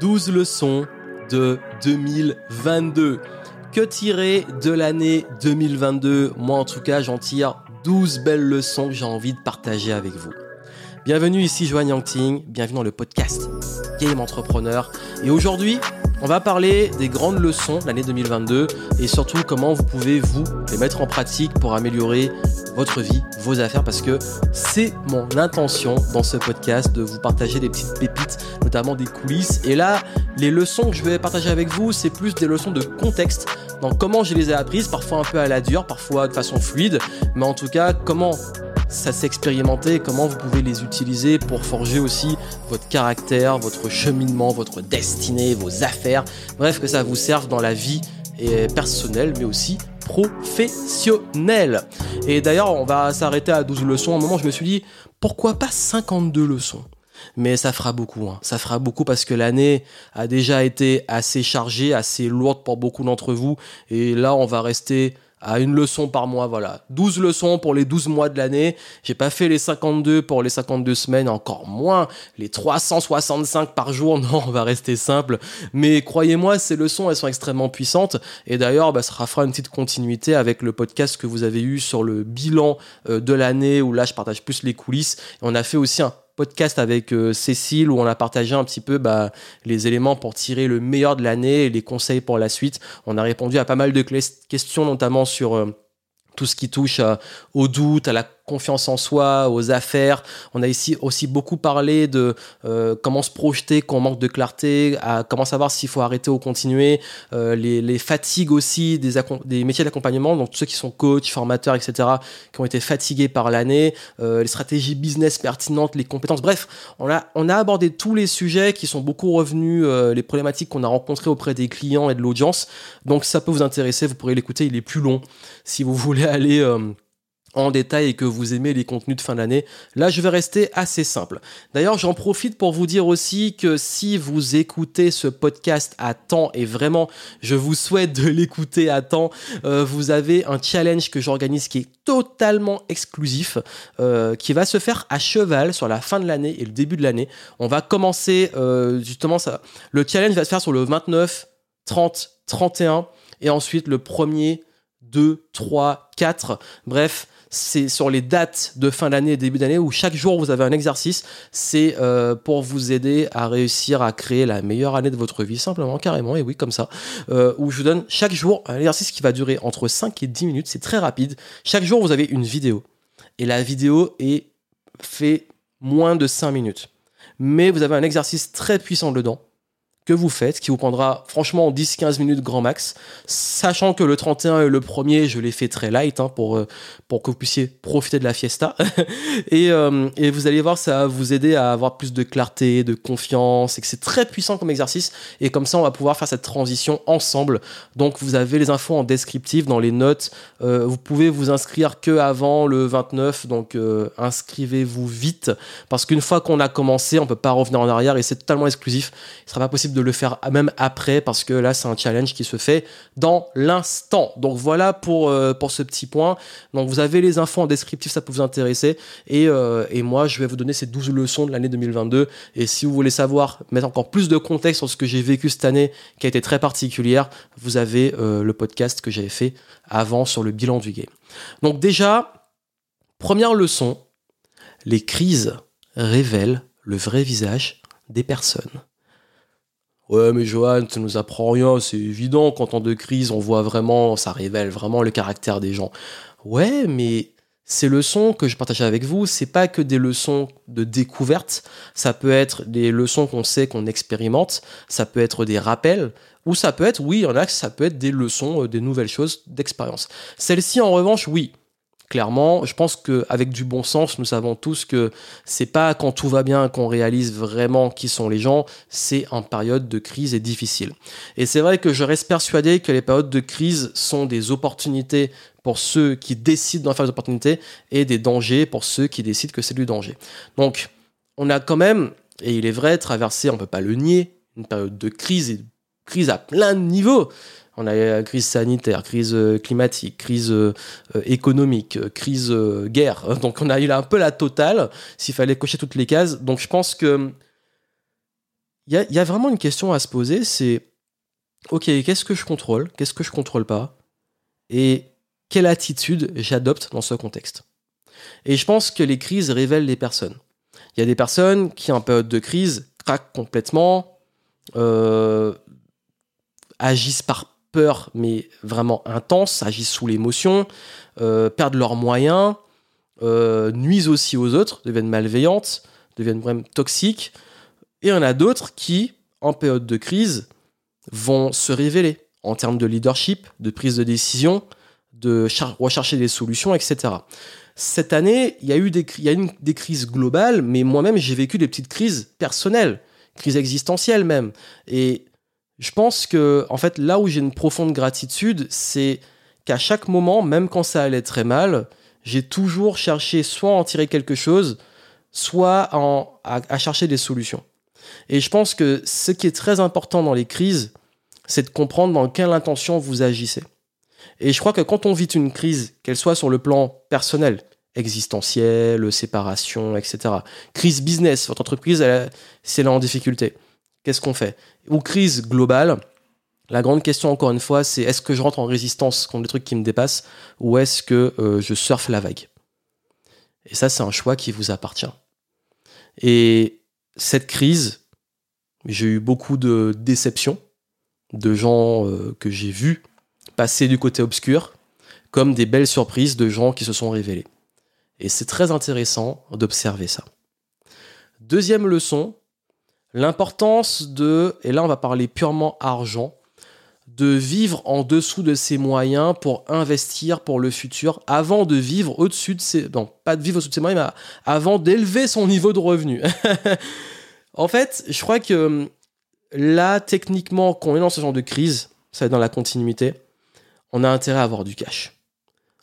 12 leçons de 2022. Que tirer de l'année 2022 Moi en tout cas j'en tire 12 belles leçons que j'ai envie de partager avec vous. Bienvenue ici Joanne Yangting, bienvenue dans le podcast Game Entrepreneur. Et aujourd'hui, on va parler des grandes leçons de l'année 2022 et surtout comment vous pouvez vous les mettre en pratique pour améliorer votre vie, vos affaires, parce que c'est mon intention dans ce podcast de vous partager des petites pépites, notamment des coulisses. Et là, les leçons que je vais partager avec vous, c'est plus des leçons de contexte. Donc comment je les ai apprises, parfois un peu à la dure, parfois de façon fluide, mais en tout cas comment ça s'est comment vous pouvez les utiliser pour forger aussi votre caractère, votre cheminement, votre destinée, vos affaires. Bref, que ça vous serve dans la vie personnelle, mais aussi professionnelle. Et d'ailleurs, on va s'arrêter à 12 leçons. À un moment, je me suis dit, pourquoi pas 52 leçons? Mais ça fera beaucoup, hein. ça fera beaucoup parce que l'année a déjà été assez chargée, assez lourde pour beaucoup d'entre vous, et là on va rester à une leçon par mois, voilà. 12 leçons pour les 12 mois de l'année. J'ai pas fait les 52 pour les 52 semaines, encore moins les 365 par jour. Non, on va rester simple. Mais croyez-moi, ces leçons, elles sont extrêmement puissantes. Et d'ailleurs, bah, ça fera une petite continuité avec le podcast que vous avez eu sur le bilan euh, de l'année, où là, je partage plus les coulisses. on a fait aussi un podcast avec euh, Cécile où on a partagé un petit peu bah, les éléments pour tirer le meilleur de l'année et les conseils pour la suite. On a répondu à pas mal de questions, notamment sur euh, tout ce qui touche au doute, à la confiance en soi, aux affaires. On a ici aussi beaucoup parlé de euh, comment se projeter quand on manque de clarté, à comment savoir s'il faut arrêter ou continuer, euh, les, fatigues aussi des, des métiers d'accompagnement, donc ceux qui sont coachs, formateurs, etc., qui ont été fatigués par l'année, euh, les stratégies business pertinentes, les compétences. Bref, on a, on a abordé tous les sujets qui sont beaucoup revenus, les problématiques qu'on a rencontrées auprès des clients et de l'audience. Donc ça peut vous intéresser, vous pourrez l'écouter, il est plus long. Si vous voulez aller en détail et que vous aimez les contenus de fin d'année, là je vais rester assez simple. D'ailleurs j'en profite pour vous dire aussi que si vous écoutez ce podcast à temps et vraiment je vous souhaite de l'écouter à temps, euh, vous avez un challenge que j'organise qui est totalement exclusif, euh, qui va se faire à cheval sur la fin de l'année et le début de l'année. On va commencer euh, justement ça. Le challenge va se faire sur le 29, 30, 31 et ensuite le 1er 2, 3, 4. Bref, c'est sur les dates de fin d'année et début d'année où chaque jour vous avez un exercice. C'est euh, pour vous aider à réussir à créer la meilleure année de votre vie, simplement, carrément, et oui, comme ça. Euh, où je vous donne chaque jour un exercice qui va durer entre 5 et 10 minutes. C'est très rapide. Chaque jour, vous avez une vidéo. Et la vidéo est fait moins de 5 minutes. Mais vous avez un exercice très puissant dedans que vous faites, qui vous prendra franchement 10-15 minutes grand max, sachant que le 31 et le 1er, je l'ai fait très light hein, pour, euh, pour que vous puissiez profiter de la fiesta. et, euh, et, vous allez voir, ça va vous aider à avoir plus de clarté, de confiance, et que c'est très puissant comme exercice. Et comme ça, on va pouvoir faire cette transition ensemble. Donc, vous avez les infos en descriptif dans les notes. Euh, vous pouvez vous inscrire que avant le 29, donc inscrivez-vous vite, parce qu'une fois qu'on a commencé, on peut pas revenir en arrière et c'est totalement exclusif. Il sera pas possible de le faire même après parce que là c'est un challenge qui se fait dans l'instant. Donc voilà pour, euh, pour ce petit point. Donc vous avez les infos en descriptif, ça peut vous intéresser. Et, euh, et moi je vais vous donner ces 12 leçons de l'année 2022. Et si vous voulez savoir, mettre encore plus de contexte sur ce que j'ai vécu cette année qui a été très particulière, vous avez euh, le podcast que j'avais fait avant sur le bilan du game. Donc déjà, première leçon, les crises révèlent le vrai visage des personnes. Ouais, mais Johan, ça nous apprend rien, c'est évident qu'en temps de crise, on voit vraiment, ça révèle vraiment le caractère des gens. Ouais, mais ces leçons que je partage avec vous, c'est pas que des leçons de découverte, ça peut être des leçons qu'on sait qu'on expérimente, ça peut être des rappels, ou ça peut être, oui, en a, ça peut être des leçons, euh, des nouvelles choses d'expérience. Celle-ci, en revanche, oui, Clairement, je pense qu'avec du bon sens, nous savons tous que c'est pas quand tout va bien qu'on réalise vraiment qui sont les gens, c'est en période de crise et difficile. Et c'est vrai que je reste persuadé que les périodes de crise sont des opportunités pour ceux qui décident d'en faire des opportunités et des dangers pour ceux qui décident que c'est du danger. Donc, on a quand même, et il est vrai, traversé, on peut pas le nier, une période de crise et crise à plein de niveaux. On a la crise sanitaire, crise euh, climatique, crise euh, euh, économique, crise guerre. Donc on a eu un peu la totale, s'il fallait cocher toutes les cases. Donc je pense que il y a, vraiment une question à se poser, c'est ok, qu'est-ce que je contrôle, qu'est-ce que je contrôle pas, et quelle attitude j'adopte dans ce contexte. Et je pense que les crises révèlent les personnes. Il y a des personnes qui, en période de crise, craquent complètement, agissent par peur, mais vraiment intense, agissent sous l'émotion, euh, perdent leurs moyens, euh, nuisent aussi aux autres, deviennent malveillantes, deviennent vraiment toxiques. Et il y en a d'autres qui, en période de crise, vont se révéler en termes de leadership, de prise de décision, de rechercher des solutions, etc. Cette année, il y a eu des, une, des crises globales, mais moi-même, j'ai vécu des petites crises personnelles, crises existentielles même. Et je pense que, en fait, là où j'ai une profonde gratitude, c'est qu'à chaque moment, même quand ça allait très mal, j'ai toujours cherché soit à en tirer quelque chose, soit à, chercher des solutions. Et je pense que ce qui est très important dans les crises, c'est de comprendre dans quelle intention vous agissez. Et je crois que quand on vit une crise, qu'elle soit sur le plan personnel, existentiel, séparation, etc., crise business, votre entreprise, c'est là en difficulté, qu'est-ce qu'on fait? Ou crise globale, la grande question, encore une fois, c'est est-ce que je rentre en résistance contre les trucs qui me dépassent ou est-ce que euh, je surfe la vague? Et ça, c'est un choix qui vous appartient. Et cette crise, j'ai eu beaucoup de déceptions de gens euh, que j'ai vus passer du côté obscur, comme des belles surprises de gens qui se sont révélés. Et c'est très intéressant d'observer ça. Deuxième leçon, l'importance de, et là on va parler purement argent, de vivre en dessous de ses moyens pour investir pour le futur avant de vivre au-dessus de ses... Non, pas de vivre au-dessus de ses moyens, mais avant d'élever son niveau de revenu. en fait, je crois que là, techniquement, quand on est dans ce genre de crise, ça va être dans la continuité, on a intérêt à avoir du cash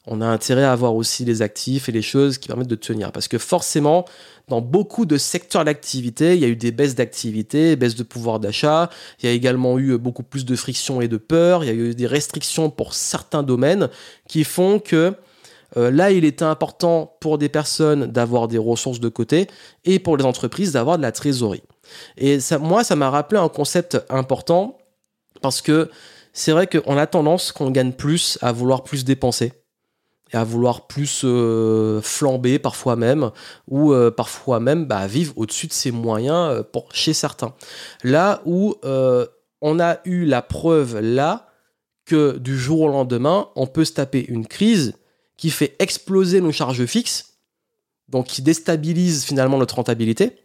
on a intérêt à avoir aussi les actifs et les choses qui permettent de tenir. Parce que forcément, dans beaucoup de secteurs d'activité, il y a eu des baisses d'activité, baisses de pouvoir d'achat, il y a également eu beaucoup plus de friction et de peur, il y a eu des restrictions pour certains domaines qui font que euh, là, il était important pour des personnes d'avoir des ressources de côté et pour les entreprises d'avoir de la trésorerie. Et moi, ça m'a rappelé un concept important parce que c'est vrai qu'on a tendance, qu'on gagne plus, à vouloir plus dépenser à vouloir plus euh, flamber parfois même, ou euh, parfois même bah, vivre au-dessus de ses moyens euh, chez certains. Là où on a eu la preuve là que du jour au lendemain, on peut se taper une crise qui fait exploser nos charges fixes, donc qui déstabilise finalement notre rentabilité,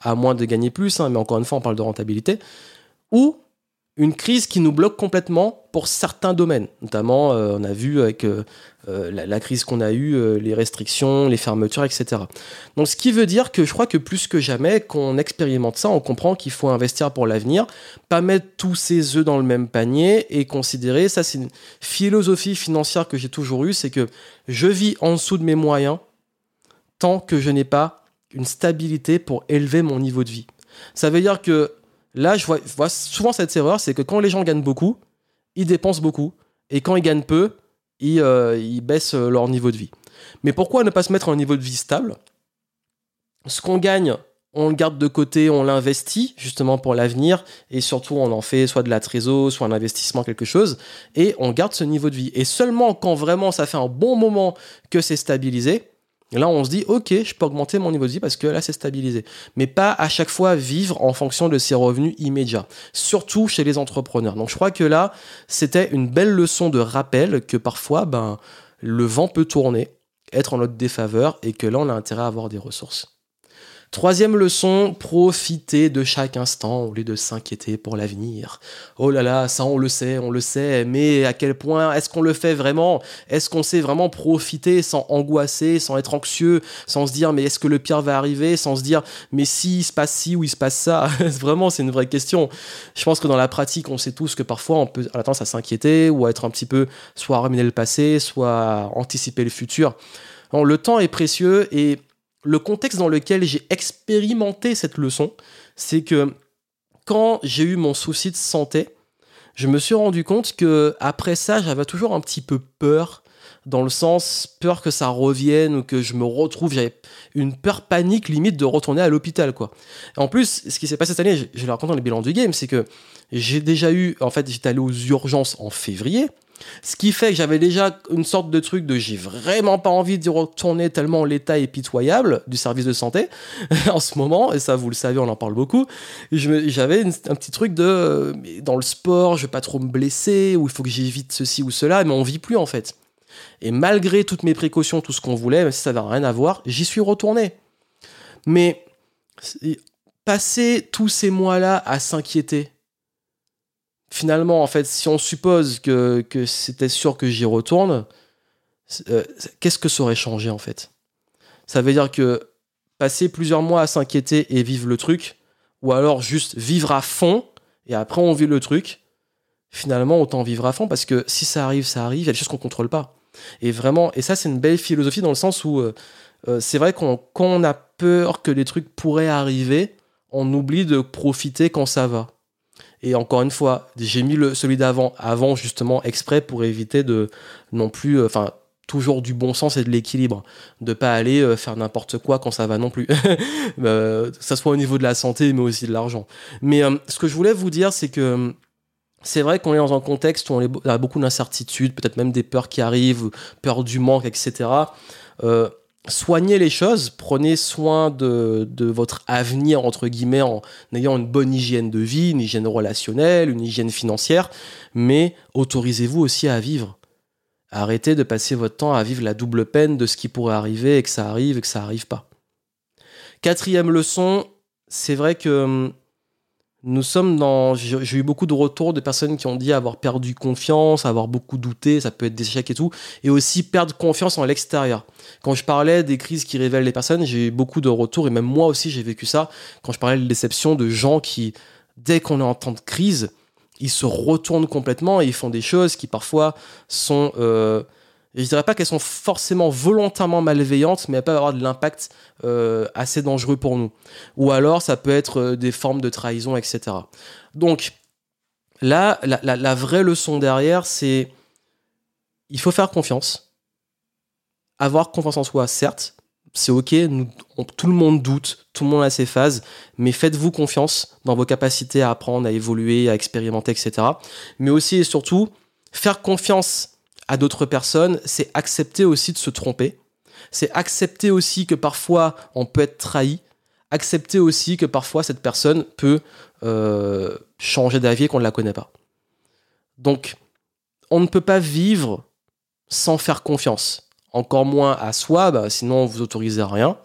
à moins de gagner plus, hein, mais encore une fois on parle de rentabilité, ou une crise qui nous bloque complètement pour certains domaines. Notamment, euh, on a vu avec euh, euh, la, crise qu'on a eue, les restrictions, les fermetures, etc. Donc, ce qui veut dire que je crois que plus que jamais, qu'on expérimente ça, on comprend qu'il faut investir pour l'avenir, pas mettre tous ses œufs dans le même panier et considérer, ça c'est une philosophie financière que j'ai toujours eue, c'est que je vis en dessous de mes moyens tant que je n'ai pas une stabilité pour élever mon niveau de vie. Ça veut dire que Là, je vois, souvent cette erreur, c'est que quand les gens gagnent beaucoup, ils dépensent beaucoup. Et quand ils gagnent peu, ils, euh, baissent euh, leur niveau de vie. Mais pourquoi ne pas se mettre à un niveau de vie stable? Ce qu'on gagne, on le garde de côté, on l'investit justement pour l'avenir, et surtout on en fait soit de la trésor, soit un investissement, quelque chose, et on garde ce niveau de vie. Et seulement quand vraiment ça fait un bon moment que c'est stabilisé, Là, on se dit, ok, je peux augmenter mon niveau de vie parce que là, c'est stabilisé. Mais pas à chaque fois vivre en fonction de ses revenus immédiats. Surtout chez les entrepreneurs. Donc, je crois que là, c'était une belle leçon de rappel que parfois, ben, le vent peut tourner, être en notre défaveur et que là, on a intérêt à avoir des ressources. Troisième leçon, profiter de chaque instant au lieu de s'inquiéter pour l'avenir. Oh là là, ça on le sait, on le sait, mais à quel point est-ce qu'on le fait vraiment? Est-ce qu'on sait vraiment profiter sans angoisser, sans être anxieux, sans se dire mais est-ce que le pire va arriver, sans se dire mais si il se passe ci ou il se passe ça? Vraiment, c'est une vraie question. Je pense que dans la pratique, on sait tous que parfois on peut à tendance à s'inquiéter ou à être un petit peu soit à le passé, soit anticiper le futur. le temps est précieux et le contexte dans lequel j'ai expérimenté cette leçon, c'est que quand j'ai eu mon souci de santé, je me suis rendu compte que après ça, j'avais toujours un petit peu peur dans le sens peur que ça revienne ou que je me retrouve. J'avais une peur panique limite de retourner à l'hôpital, quoi. En plus, ce qui s'est passé cette année, je, je le raconte dans les bilans du game, c'est que j'ai déjà eu, en fait, j'étais allé aux urgences en février. Ce qui fait que j'avais déjà une sorte de truc de j'ai vraiment pas envie d'y retourner tellement l'état est pitoyable du service de santé en ce moment, et ça vous le savez, on en parle beaucoup. J'avais un petit truc de dans le sport, je vais pas trop me blesser, ou il faut que j'évite ceci ou cela, mais on vit plus en fait. Et malgré toutes mes précautions, tout ce qu'on voulait, même si ça n'a rien à voir, j'y suis retourné. Mais passer tous ces mois-là à s'inquiéter, finalement, en fait, si on suppose que, c'était sûr que j'y retourne, euh, qu'est-ce que ça aurait changé en fait? Ça veut dire que passer plusieurs mois à s'inquiéter et vivre le truc, ou alors juste vivre à fond et après on vit le truc, finalement autant vivre à fond parce que si ça arrive, ça arrive, il y a des choses qu'on contrôle pas. Et vraiment, et ça c'est une belle philosophie dans le sens où euh, euh, c'est vrai qu'on a peur que les trucs pourraient arriver, on oublie de profiter quand ça va. Et encore une fois, j'ai mis le, celui d'avant, avant justement exprès pour éviter de non plus, euh, enfin, toujours du bon sens et de l'équilibre, de pas aller euh, faire n'importe quoi quand ça va non plus, euh, que ça soit au niveau de la santé, mais aussi de l'argent. Mais ce que je voulais vous dire, c'est que c'est vrai qu'on est dans un contexte où on a beaucoup d'incertitudes, peut-être même des peurs qui arrivent, peur du manque, etc. Soignez les choses, prenez soin de, votre avenir, entre guillemets, en ayant une bonne hygiène de vie, une hygiène relationnelle, une hygiène financière, mais autorisez-vous aussi à vivre. Arrêtez de passer votre temps à vivre la double peine de ce qui pourrait arriver et que ça arrive et que ça arrive pas. Quatrième leçon, c'est vrai que hum, nous sommes dans. J'ai eu beaucoup de retours de personnes qui ont dit avoir perdu confiance, avoir beaucoup douté, ça peut être des échecs et tout, et aussi perdre confiance en l'extérieur. Quand je parlais des crises qui révèlent les personnes, j'ai eu beaucoup de retours, et même moi aussi j'ai vécu ça, quand je parlais de déception de gens qui, dès qu'on est en temps de crise, ils se retournent complètement et ils font des choses qui parfois sont. Euh, je dirais pas qu'elles sont forcément volontairement malveillantes, mais elles peuvent avoir de l'impact euh, assez dangereux pour nous. Ou alors, ça peut être euh, des formes de trahison, etc. Donc, là, la, vraie leçon derrière, c'est il faut faire confiance. Avoir confiance en soi, certes, c'est ok, tout le monde doute, tout le monde a ses phases, mais faites-vous confiance dans vos capacités à apprendre, à évoluer, à expérimenter, etc. Mais aussi et surtout, faire confiance à d'autres personnes, c'est accepter aussi de se tromper. C'est accepter aussi que parfois on peut être trahi. Accepter aussi que parfois cette personne peut euh, changer d'avis et qu'on ne la connaît pas. Donc, on ne peut pas vivre sans faire confiance. Encore moins à soi, bah, sinon vous autorisez à rien.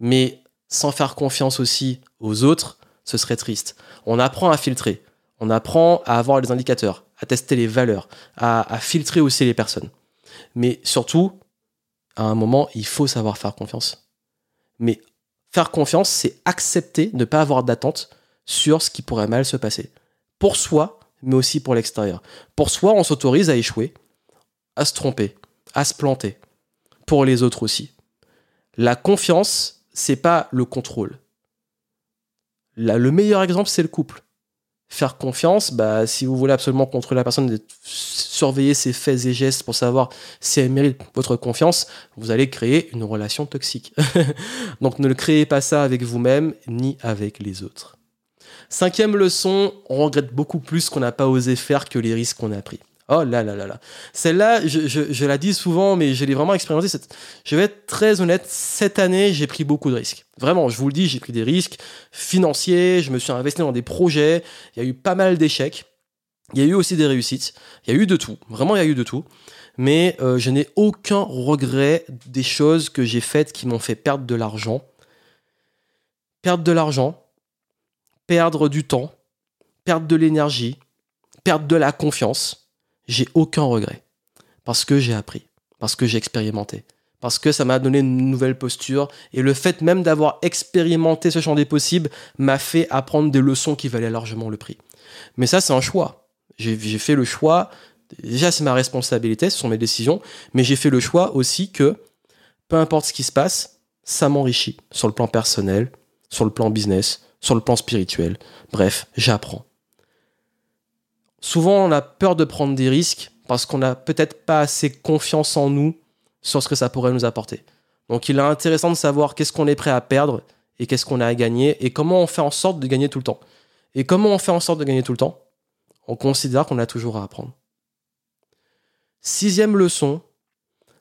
Mais sans faire confiance aussi aux autres, ce serait triste. On apprend à filtrer. On apprend à avoir les indicateurs à tester les valeurs, à, filtrer aussi les personnes. Mais surtout, à un moment, il faut savoir faire confiance. Mais faire confiance, c'est accepter ne pas avoir d'attente sur ce qui pourrait mal se passer. Pour soi, mais aussi pour l'extérieur. Pour soi, on s'autorise à échouer, à se tromper, à se planter. Pour les autres aussi. La confiance, c'est pas le contrôle. le meilleur exemple, c'est le couple faire confiance, bah, si vous voulez absolument contrôler la personne, surveiller ses faits et gestes pour savoir si elle mérite votre confiance, vous allez créer une relation toxique. Donc ne le créez pas ça avec vous-même ni avec les autres. Cinquième leçon, on regrette beaucoup plus qu'on n'a pas osé faire que les risques qu'on a pris. Oh là là là là. Celle-là, je, la dis souvent, mais je l'ai vraiment expérimenté. Cette... Je vais être très honnête, cette année, j'ai pris beaucoup de risques. Vraiment, je vous le dis, j'ai pris des risques financiers, je me suis investi dans des projets, il y a eu pas mal d'échecs, il y a eu aussi des réussites, il y a eu de tout. Vraiment, il y a eu de tout. Mais euh, je n'ai aucun regret des choses que j'ai faites qui m'ont fait perdre de l'argent. Perdre de l'argent, perdre du temps, perdre de l'énergie, perdre de la confiance j'ai aucun regret. Parce que j'ai appris, parce que j'ai expérimenté, parce que ça m'a donné une nouvelle posture. Et le fait même d'avoir expérimenté ce champ des possibles m'a fait apprendre des leçons qui valaient largement le prix. Mais ça, c'est un choix. J'ai fait le choix, déjà c'est ma responsabilité, ce sont mes décisions, mais j'ai fait le choix aussi que, peu importe ce qui se passe, ça m'enrichit sur le plan personnel, sur le plan business, sur le plan spirituel. Bref, j'apprends. Souvent, on a peur de prendre des risques parce qu'on n'a peut-être pas assez confiance en nous sur ce que ça pourrait nous apporter. Donc il est intéressant de savoir qu'est-ce qu'on est prêt à perdre et qu'est-ce qu'on a à gagner et comment on fait en sorte de gagner tout le temps. Et comment on fait en sorte de gagner tout le temps? On considère qu'on a toujours à apprendre. Sixième leçon,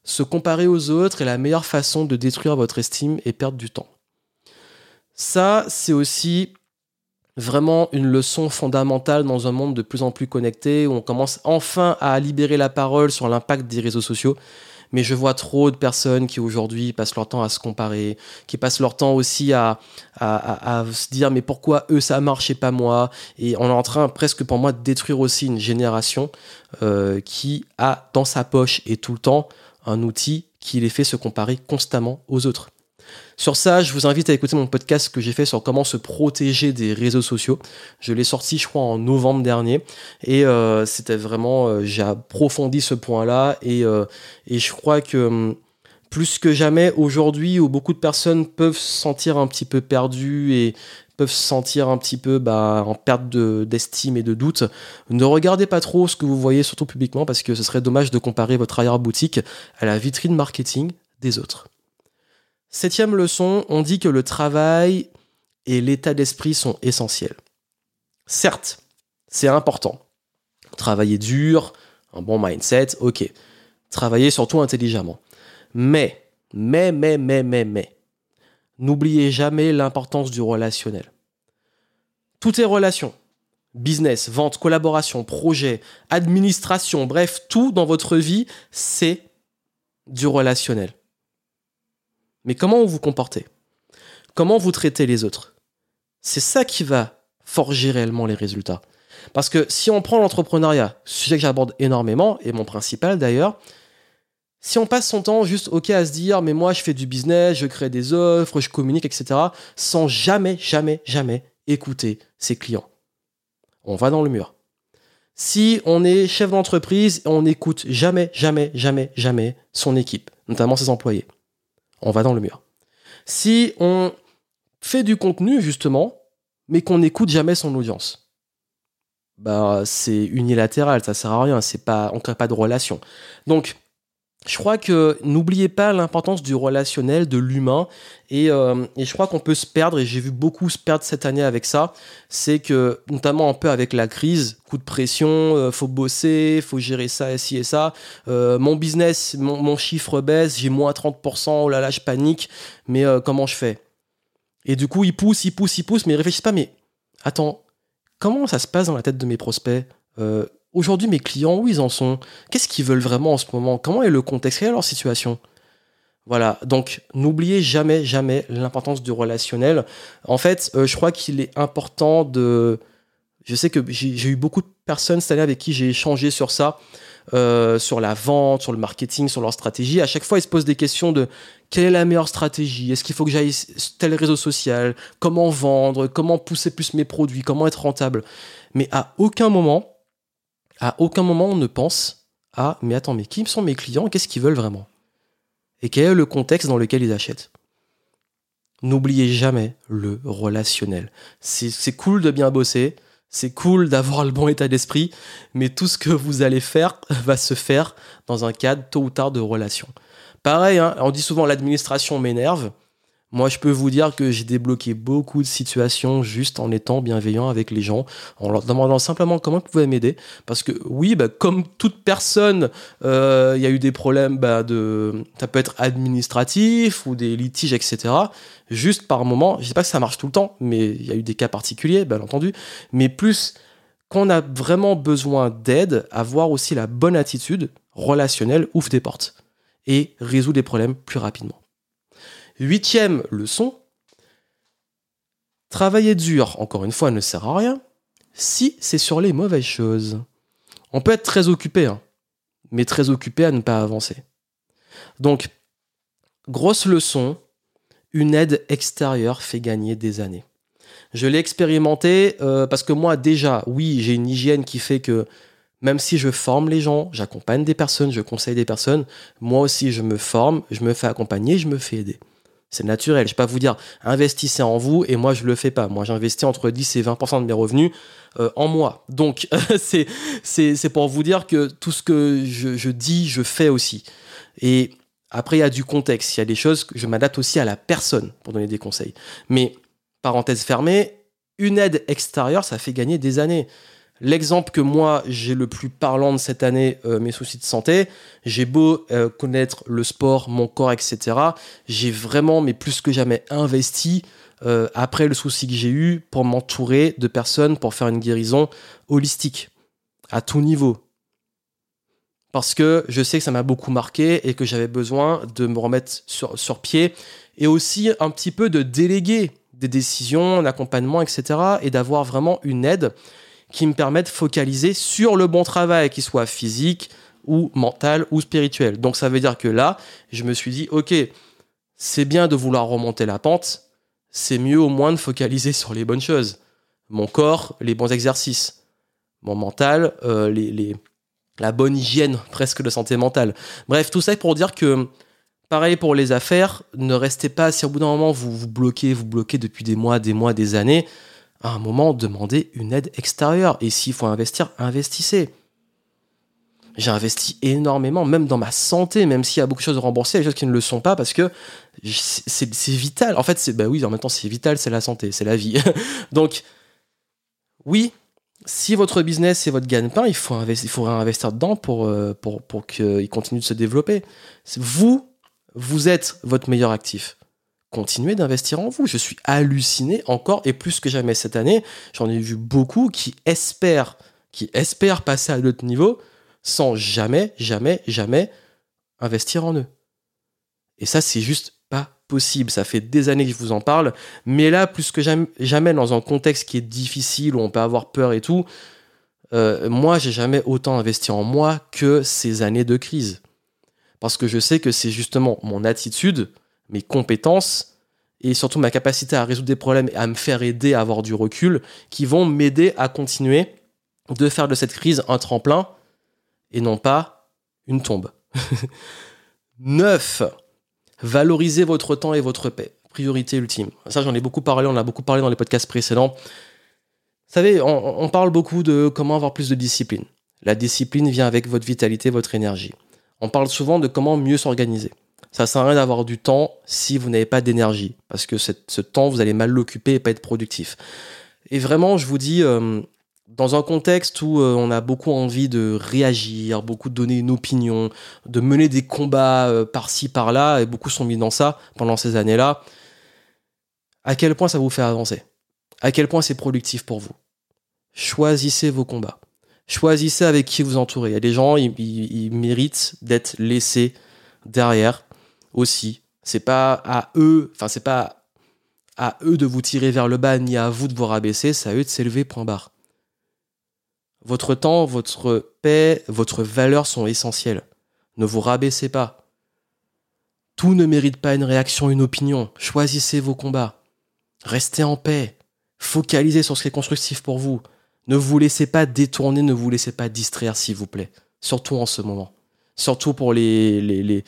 se comparer aux autres est la meilleure façon de détruire votre estime et perdre du temps. Ça, c'est aussi vraiment une leçon fondamentale dans un monde de plus en plus connecté où on commence enfin à libérer la parole sur l'impact des réseaux sociaux mais je vois trop de personnes qui aujourd'hui passent leur temps à se comparer, qui passent leur temps aussi à, se dire mais pourquoi eux ça marche et pas moi? Et on est en train presque pour moi de détruire aussi une génération euh, qui a dans sa poche et tout le temps un outil qui les fait se comparer constamment aux autres. Sur ça, je vous invite à écouter mon podcast que j'ai fait sur comment se protéger des réseaux sociaux. Je l'ai sorti, je crois, en novembre dernier. Et euh, c'était vraiment, euh, j'ai approfondi ce point-là. Et, euh, et je crois que hum, plus que jamais aujourd'hui, où beaucoup de personnes peuvent se sentir un petit peu perdues et peuvent se sentir un petit peu bah, en perte d'estime et de doute. Ne regardez pas trop ce que vous voyez, surtout publiquement, parce que ce serait dommage de comparer votre arrière-boutique à la vitrine marketing des autres. Septième leçon, on dit que le travail et l'état d'esprit sont essentiels. Certes, c'est important. Travailler dur, un bon mindset, ok. Travailler surtout intelligemment. Mais, mais, mais, mais, mais, mais, n'oubliez jamais l'importance du relationnel. Tout est relation. Business, vente, collaboration, projet, administration, bref, tout dans votre vie, c'est du relationnel. Mais comment vous vous comportez? Comment vous traitez les autres? C'est ça qui va forger réellement les résultats. Parce que si on prend l'entrepreneuriat, sujet que j'aborde énormément, et mon principal d'ailleurs, si on passe son temps juste ok à se dire mais moi je fais du business, je crée des offres, je communique, etc., sans jamais, jamais, jamais écouter ses clients, on va dans le mur. Si on est chef d'entreprise, on n'écoute jamais, jamais, jamais, jamais son équipe, notamment ses employés on va dans le mur. Si on fait du contenu, justement, mais qu'on n'écoute jamais son audience, bah, c'est unilatéral, ça sert à rien, c'est pas, on crée pas de relation. Donc, je crois que n'oubliez pas l'importance du relationnel, de l'humain, euh, et, je crois qu'on peut se perdre, et j'ai vu beaucoup se perdre cette année avec ça, c'est que, notamment un peu avec la crise, coup de pression, euh, faut bosser, faut gérer ça, et ci et ça, euh, mon business, mon, chiffre baisse, j'ai moins 30%, oh là là, je panique, mais comment je fais? Et du coup, ils poussent, ils poussent, ils poussent, mais ils réfléchissent pas, mais attends, comment ça se passe dans la tête de mes prospects? Aujourd'hui, mes clients, où ils en sont? Qu'est-ce qu'ils veulent vraiment en ce moment? Comment est le contexte? Quelle est leur situation? Voilà, donc n'oubliez jamais, jamais l'importance du relationnel. En fait, euh, je crois qu'il est important de... Je sais que j'ai eu beaucoup de personnes cette année avec qui j'ai échangé sur ça, euh, sur la vente, sur le marketing, sur leur stratégie. À chaque fois, ils se posent des questions de quelle est la meilleure stratégie? Est-ce qu'il faut que j'aille tel réseau social? Comment vendre? Comment pousser plus mes produits? Comment être rentable? Mais à aucun moment, à aucun moment on ne pense à mais attends, mais qui sont mes clients? Qu'est-ce qu'ils veulent vraiment? Et quel est le contexte dans lequel ils achètent? N'oubliez jamais le relationnel. C'est cool de bien bosser, c'est cool d'avoir le bon état d'esprit, mais tout ce que vous allez faire va se faire dans un cadre tôt ou tard de relation. Pareil, hein, on dit souvent l'administration m'énerve. Moi, je peux vous dire que j'ai débloqué beaucoup de situations juste en étant bienveillant avec les gens, en leur demandant simplement comment vous pouvez m'aider. Parce que oui, bah, comme toute personne, euh, il y a eu des problèmes bah, de, ça peut être administratif ou des litiges, etc. Juste par moment, je sais pas que ça marche tout le temps, mais il y a eu des cas particuliers, bien entendu. Mais plus qu'on a vraiment besoin d'aide, avoir aussi la bonne attitude relationnelle ouvre des portes et résout des problèmes plus rapidement. Huitième leçon, travailler dur, encore une fois, ne sert à rien si c'est sur les mauvaises choses. On peut être très occupé, hein, mais très occupé à ne pas avancer. Donc, grosse leçon, une aide extérieure fait gagner des années. Je l'ai expérimenté euh, parce que moi déjà, oui, j'ai une hygiène qui fait que même si je forme les gens, j'accompagne des personnes, je conseille des personnes, moi aussi je me forme, je me fais accompagner, je me fais aider. C'est naturel. Je vais pas vous dire investissez en vous et moi je le fais pas. Moi j'investis entre 10 et 20% de mes revenus euh, en moi. Donc c'est c'est pour vous dire que tout ce que je, je dis, je fais aussi. Et après il y a du contexte. Il y a des choses que je m'adapte aussi à la personne pour donner des conseils. Mais parenthèse fermée, une aide extérieure, ça fait gagner des années. L'exemple que moi j'ai le plus parlant de cette année, euh, mes soucis de santé, j'ai beau euh, connaître le sport, mon corps, etc. J'ai vraiment, mais plus que jamais, investi euh, après le souci que j'ai eu pour m'entourer de personnes pour faire une guérison holistique à tout niveau. Parce que je sais que ça m'a beaucoup marqué et que j'avais besoin de me remettre sur, sur pied et aussi un petit peu de déléguer des décisions, d'accompagnement, etc. et d'avoir vraiment une aide qui me permet de focaliser sur le bon travail, qu'il soit physique ou mental ou spirituel. Donc ça veut dire que là, je me suis dit, ok, c'est bien de vouloir remonter la pente, c'est mieux au moins de focaliser sur les bonnes choses. Mon corps, les bons exercices. Mon mental, euh, les, la bonne hygiène presque de santé mentale. Bref, tout ça pour dire que, pareil pour les affaires, ne restez pas, si au bout d'un moment vous vous bloquez, vous bloquez depuis des mois, des mois, des années, à un moment, demandez une aide extérieure. Et s'il faut investir, investissez. J'ai investi énormément, même dans ma santé, même s'il y a beaucoup de choses remboursées, il y a des choses qui ne le sont pas parce que c'est vital. En fait, c'est bah oui, en même temps, c'est vital, c'est la santé, c'est la vie. Donc, oui, si votre business c'est votre gagne-pain, il faut, il faut investir dedans pour, euh, pour, pour qu'il continue de se développer. Vous, vous êtes votre meilleur actif continuez d'investir en vous. Je suis halluciné encore et plus que jamais cette année. J'en ai vu beaucoup qui espèrent, qui espèrent passer à d'autres niveaux sans jamais, jamais, jamais investir en eux. Et ça, c'est juste pas possible. Ça fait des années que je vous en parle. Mais là, plus que jamais, dans un contexte qui est difficile, où on peut avoir peur et tout, euh, moi, j'ai jamais autant investi en moi que ces années de crise. Parce que je sais que c'est justement mon attitude, mes compétences et surtout ma capacité à résoudre des problèmes et à me faire aider à avoir du recul qui vont m'aider à continuer de faire de cette crise un tremplin et non pas une tombe. 9. Valorisez votre temps et votre paix. Priorité ultime. Ça, j'en ai beaucoup parlé, on a beaucoup parlé dans les podcasts précédents. Vous savez, on, on parle beaucoup de comment avoir plus de discipline. La discipline vient avec votre vitalité, votre énergie. On parle souvent de comment mieux s'organiser. Ça sert à rien d'avoir du temps si vous n'avez pas d'énergie, parce que ce temps, vous allez mal l'occuper et pas être productif. Et vraiment, je vous dis, euh, dans un contexte où euh, on a beaucoup envie de réagir, beaucoup de donner une opinion, de mener des combats euh, par-ci, par-là, et beaucoup sont mis dans ça pendant ces années-là, à quel point ça vous fait avancer? À quel point c'est productif pour vous? Choisissez vos combats. Choisissez avec qui vous entourez. Il y a des gens, ils méritent d'être laissés derrière aussi. C'est pas à eux, enfin c'est pas à eux de vous tirer vers le bas ni à vous de vous rabaisser, c'est à eux de s'élever point barre. Votre temps, votre paix, votre valeur sont essentiels. Ne vous rabaissez pas. Tout ne mérite pas une réaction, une opinion. Choisissez vos combats. Restez en paix. Focalisez sur ce qui est constructif pour vous. Ne vous laissez pas détourner, ne vous laissez pas distraire, s'il vous plaît. Surtout en ce moment. Surtout pour les, les, les,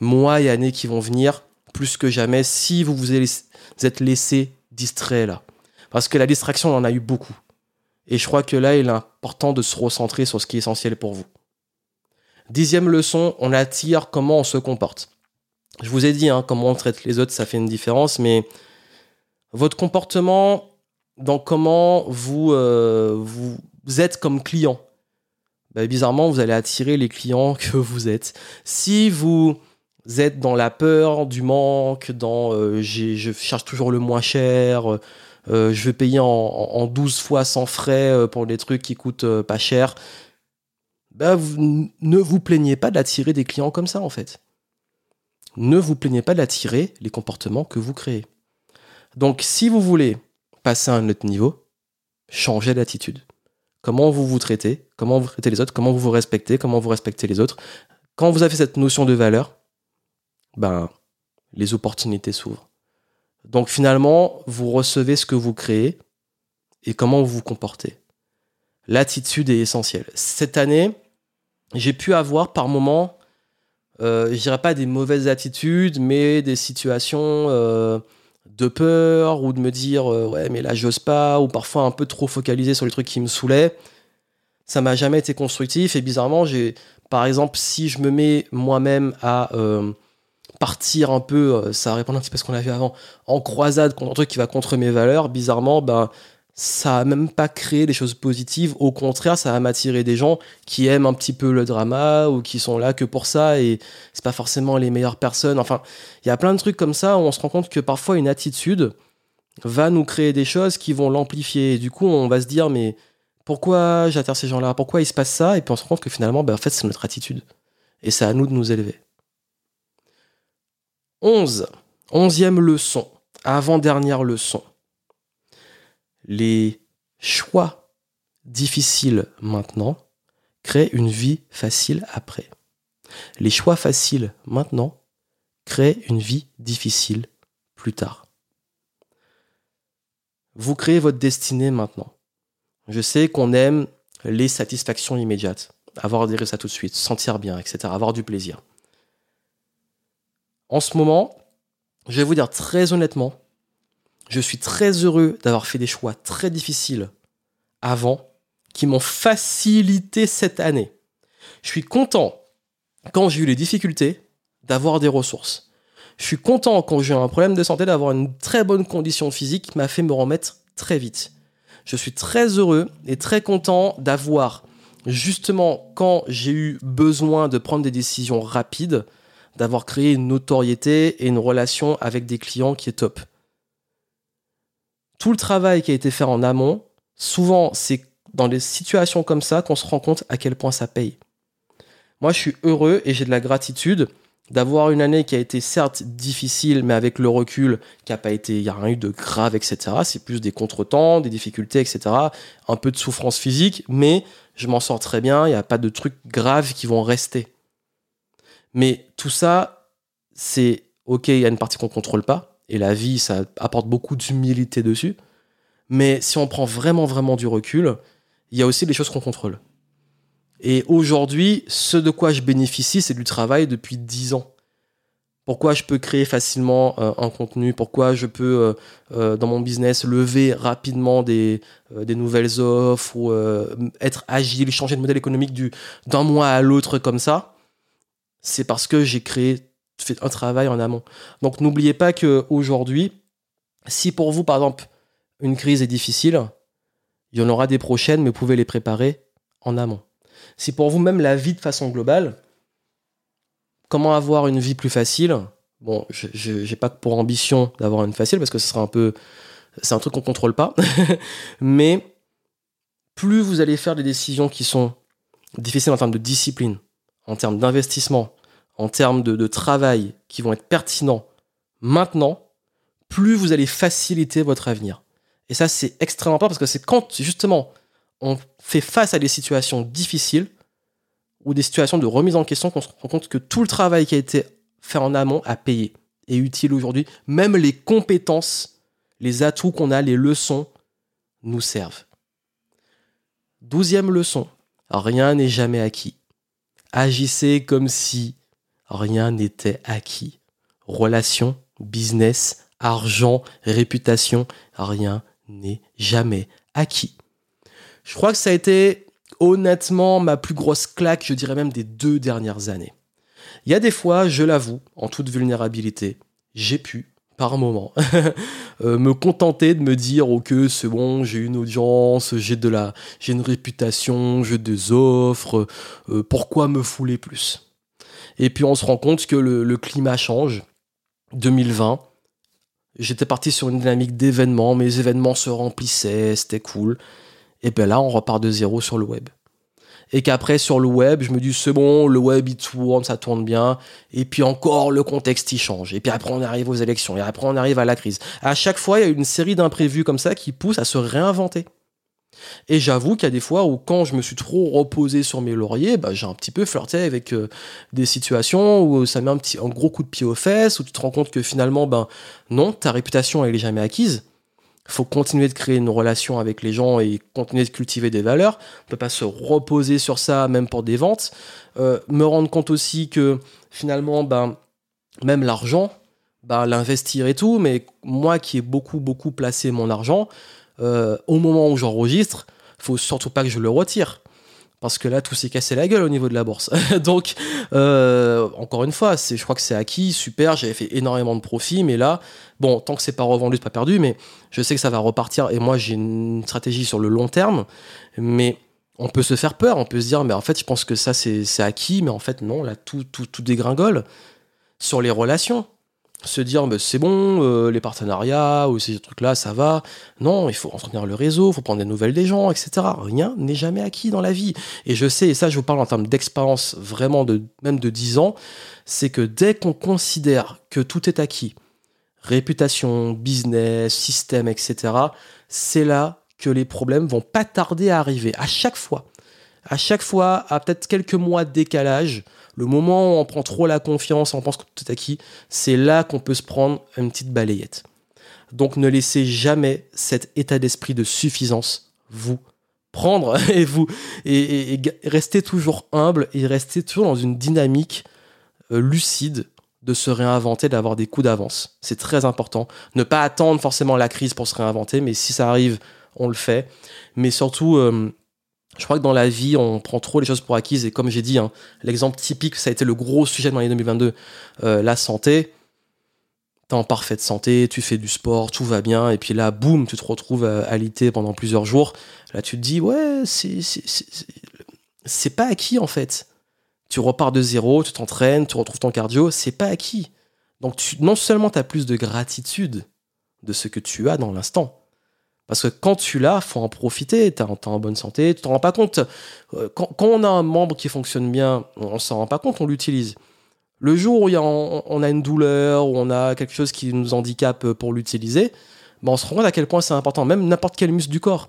mois et années qui vont venir, plus que jamais, si vous vous êtes laissé distrait là. Parce que la distraction, on en a eu beaucoup. Et je crois que là, il est important de se recentrer sur ce qui est essentiel pour vous. Dixième leçon, on attire comment on se comporte. Je vous ai dit, hein, comment on traite les autres, ça fait une différence, mais votre comportement dans comment vous, euh, êtes comme client, bah, bizarrement, vous allez attirer les clients que vous êtes. Si vous êtes dans la peur du manque, dans euh, je cherche toujours le moins cher, euh, euh, je vais payer en, 12 fois sans frais pour des trucs qui coûtent pas cher. Vous, ne vous plaignez pas d'attirer des clients comme ça en fait. Ne vous plaignez pas d'attirer les comportements que vous créez. Donc si vous voulez passer à un autre niveau, changez d'attitude. Comment vous vous traitez, comment vous traitez les autres, comment vous vous respectez, comment vous respectez les autres. Quand vous avez cette notion de valeur, ben, les opportunités s'ouvrent. Donc finalement, vous recevez ce que vous créez et comment vous vous comportez. L'attitude est essentielle. Cette année, j'ai pu avoir par moments euh, je dirais pas des mauvaises attitudes, mais des situations euh, de peur ou de me dire euh, ouais mais là j'ose pas ou parfois un peu trop focalisé sur les trucs qui me saoulaient. Ça m'a jamais été constructif et bizarrement j'ai par exemple si je me mets moi-même à euh, partir un peu, ça répond un petit peu à ce qu'on a vu avant, en croisade contre un truc qui va contre mes valeurs, bizarrement ben ça a même pas créé des choses positives. Au contraire, ça a m'attiré des gens qui aiment un petit peu le drama ou qui sont là que pour ça et c'est pas forcément les meilleures personnes. Enfin, il y a plein de trucs comme ça où on se rend compte que parfois une attitude va nous créer des choses qui vont l'amplifier. Du coup, on va se dire, mais pourquoi j'attire ces gens-là? Pourquoi il se passe ça? Et puis on se rend compte que finalement, ben, en fait, c'est notre attitude. Et c'est à nous de nous élever. 11. Onzième leçon. Avant-dernière leçon les choix difficiles maintenant créent une vie facile après. Les choix faciles maintenant créent une vie difficile plus tard. Vous créez votre destinée maintenant. Je sais qu'on aime les satisfactions immédiates, avoir des résultats tout de suite, sentir bien, etc., avoir du plaisir. En ce moment, je vais vous dire très honnêtement, je suis très heureux d'avoir fait des choix très difficiles avant qui m'ont facilité cette année. Je suis content quand j'ai eu les difficultés d'avoir des ressources. Je suis content quand j'ai eu un problème de santé d'avoir une très bonne condition physique qui m'a fait me remettre très vite. Je suis très heureux et très content d'avoir justement quand j'ai eu besoin de prendre des décisions rapides, d'avoir créé une notoriété et une relation avec des clients qui est top tout le travail qui a été fait en amont, souvent, c'est dans des situations comme ça qu'on se rend compte à quel point ça paye. Moi, je suis heureux et j'ai de la gratitude d'avoir une année qui a été certes difficile, mais avec le recul, qui a pas été, il n'y a rien eu de grave, etc. C'est plus des contretemps, des difficultés, etc. Un peu de souffrance physique, mais je m'en sors très bien. Il n'y a pas de trucs graves qui vont rester. Mais tout ça, c'est ok. Il y a une partie qu'on contrôle pas et la vie, ça apporte beaucoup d'humilité dessus. Mais si on prend vraiment, vraiment du recul, il y a aussi des choses qu'on contrôle. Et aujourd'hui, ce de quoi je bénéficie, c'est du travail depuis 10 ans. Pourquoi je peux créer facilement euh, un contenu? Pourquoi je peux, euh, euh, dans mon business, lever rapidement des, nouvelles offres ou être agile, changer de modèle économique d'un mois à l'autre comme ça? C'est parce que j'ai créé faites un travail en amont. Donc n'oubliez pas que aujourd'hui, si pour vous, par exemple, une crise est difficile, il y en aura des prochaines, mais vous pouvez les préparer en amont. Si pour vous, même la vie de façon globale, comment avoir une vie plus facile? Bon, je n'ai pas pour ambition d'avoir une facile parce que ce sera un peu. C'est un truc qu'on contrôle pas. mais plus vous allez faire des décisions qui sont difficiles en termes de discipline, en termes d'investissement, en termes de, travail qui vont être pertinents maintenant, plus vous allez faciliter votre avenir. Et ça, c'est extrêmement important parce que c'est quand justement on fait face à des situations difficiles ou des situations de remise en question qu'on se rend compte que tout le travail qui a été fait en amont a payé et utile aujourd'hui. Même les compétences, les atouts qu'on a, les leçons nous servent. Douzième leçon, rien n'est jamais acquis. Agissez comme si rien n'était acquis. Relations, business, argent, réputation, rien n'est jamais acquis. Je crois que ça a été honnêtement ma plus grosse claque, je dirais même des deux dernières années. Il y a des fois, je l'avoue, en toute vulnérabilité, j'ai pu, par moment, euh, me contenter de me dire ok c'est bon, j'ai une audience, j'ai de la, j'ai une réputation, j'ai des offres, euh, pourquoi me fouler plus? Et puis on se rend compte que le, climat change. 2020, j'étais parti sur une dynamique d'événements, mes événements se remplissaient, c'était cool. Et bien là, on repart de zéro sur le web. Et qu'après, sur le web, je me dis, c'est bon, le web, il tourne, ça tourne bien. Et puis encore, le contexte, il change. Et puis après, on arrive aux élections. Et après, on arrive à la crise. À chaque fois, il y a une série d'imprévus comme ça qui poussent à se réinventer. Et j'avoue qu'il y a des fois où quand je me suis trop reposé sur mes lauriers, bah, j'ai un petit peu flirté avec euh, des situations où ça met un, petit, un gros coup de pied aux fesses, où tu te rends compte que finalement, ben non, ta réputation, elle est jamais acquise. Il faut continuer de créer une relation avec les gens et continuer de cultiver des valeurs. On peut pas se reposer sur ça, même pour des ventes. Euh, me rendre compte aussi que finalement, ben, même l'argent, ben, l'investir et tout, mais moi qui ai beaucoup, beaucoup placé mon argent, euh, au moment où j'enregistre, faut surtout pas que je le retire. Parce que là tout s'est cassé la gueule au niveau de la bourse. Donc euh, encore une fois, je crois que c'est acquis, super, j'avais fait énormément de profits, mais là, bon, tant que c'est pas revendu, c'est pas perdu, mais je sais que ça va repartir. Et moi j'ai une stratégie sur le long terme, mais on peut se faire peur, on peut se dire mais en fait je pense que ça c'est, c'est acquis, mais en fait non, là tout, tout, tout dégringole sur les relations se dire mais c'est bon, euh, les partenariats ou ces trucs-là, ça va. Non, il faut entretenir le réseau, il faut prendre des nouvelles des gens, etc. Rien n'est jamais acquis dans la vie. Et je sais, et ça je vous parle en termes d'expérience vraiment de même de 10 ans, c'est que dès qu'on considère que tout est acquis, réputation, business, système, etc., c'est là que les problèmes vont pas tarder à arriver. À chaque fois. À chaque fois, à peut-être quelques mois de décalage, le moment où on prend trop la confiance, on pense que tout est acquis, c'est là qu'on peut se prendre une petite balayette. Donc ne laissez jamais cet état d'esprit de suffisance vous prendre et vous et, restez toujours humble et restez toujours dans une dynamique euh, lucide de se réinventer, d'avoir des coups d'avance. C'est très important. Ne pas attendre forcément la crise pour se réinventer, mais si ça arrive, on le fait. Mais surtout, euh, je crois que dans la vie, on prend trop les choses pour acquises. Et comme j'ai dit, hein, l'exemple typique, ça a été le gros sujet dans l'année 2022, euh, la santé. T'es en parfaite santé, tu fais du sport, tout va bien. Et puis là, boum, tu te retrouves alité pendant plusieurs jours. Là, tu te dis, ouais, c'est pas acquis en fait. Tu repars de zéro, tu t'entraînes, tu retrouves ton cardio, c'est pas acquis. Donc non seulement tu as plus de gratitude de ce que tu as dans l'instant, parce que quand tu l'as, faut en profiter. Tu es, en bonne santé, tu t'en rends pas compte. Euh, quand, on a un membre qui fonctionne bien, on s'en rend pas compte, on l'utilise. Le jour où on, a une douleur, où on a quelque chose qui nous handicape pour l'utiliser, ben on se rend compte à quel point c'est important, même n'importe quel muscle du corps.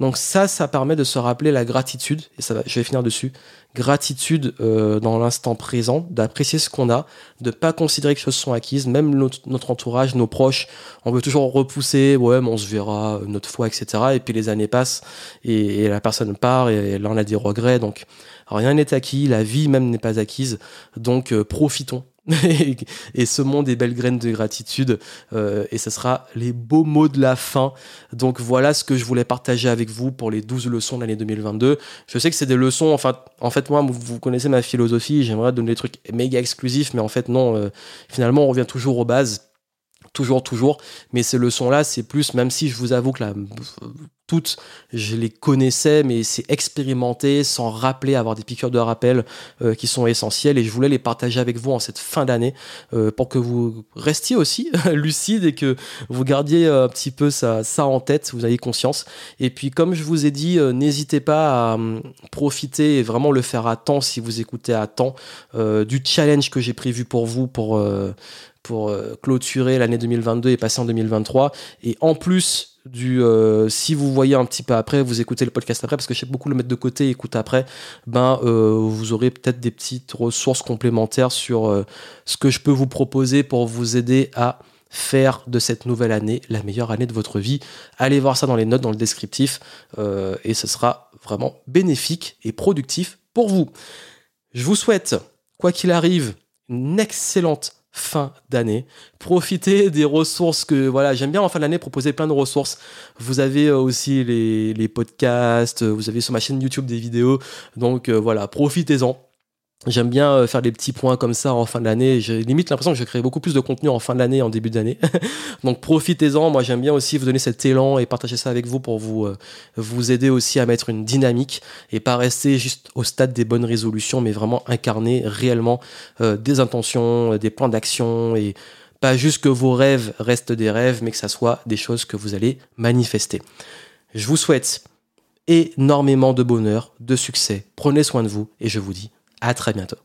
Donc ça, ça permet de se rappeler la gratitude, et ça va, je vais finir dessus, gratitude euh, dans l'instant présent, d'apprécier ce qu'on a, de pas considérer que les choses sont acquises, même notre, entourage, nos proches, on veut toujours repousser, ouais, mais on se verra une autre fois, etc. Et puis les années passent, et, la personne part, et là on a des regrets, donc rien n'est acquis, la vie même n'est pas acquise, donc euh, profitons et ce monde des belles graines de gratitude. Euh, et ce sera les beaux mots de la fin. Donc voilà ce que je voulais partager avec vous pour les 12 leçons de l'année 2022. Je sais que c'est des leçons, enfin, en fait, moi, vous, connaissez ma philosophie, j'aimerais donner des trucs méga exclusifs, mais en fait, non, euh, finalement, on revient toujours aux bases toujours, toujours. Mais ces leçons-là, c'est plus, même si je vous avoue que la, toutes, je les connaissais, mais c'est expérimenté, sans rappeler, avoir des piqûres de rappel euh, qui sont essentielles. Et je voulais les partager avec vous en cette fin d'année euh, pour que vous restiez aussi lucide et que vous gardiez un petit peu ça, ça en tête, vous ayez conscience. Et puis, comme je vous ai dit, euh, n'hésitez pas à hum, profiter et vraiment le faire à temps si vous écoutez à temps du challenge que j'ai prévu pour vous pour pour euh, clôturer l'année 2022 et passer en 2023. Et en plus du, euh, si vous voyez un petit peu après, vous écoutez le podcast après, parce que je sais beaucoup le mettre de côté, écoute après, ben euh, vous aurez peut-être des petites ressources complémentaires sur ce que je peux vous proposer pour vous aider à faire de cette nouvelle année la meilleure année de votre vie. Allez voir ça dans les notes, dans le descriptif, et ce sera vraiment bénéfique et productif pour vous. Je vous souhaite, quoi qu'il arrive, une excellente fin d'année. Profitez des ressources que voilà, j'aime bien en fin d'année proposer plein de ressources. Vous avez euh, aussi les, podcasts, vous avez sur ma chaîne YouTube des vidéos. Donc euh, voilà, profitez-en. J'aime bien euh, faire des petits points comme ça en fin d'année. J'ai limite l'impression que je crée beaucoup plus de contenu en fin d'année, en début d'année. Donc profitez-en. Moi, j'aime bien aussi vous donner cet élan et partager ça avec vous pour vous, euh, vous aider aussi à mettre une dynamique et pas rester juste au stade des bonnes résolutions, mais vraiment incarner réellement euh, des intentions, des plans d'action et pas juste que vos rêves restent des rêves, mais que ça soit des choses que vous allez manifester. Je vous souhaite énormément de bonheur, de succès. Prenez soin de vous et je vous dis à très bientôt.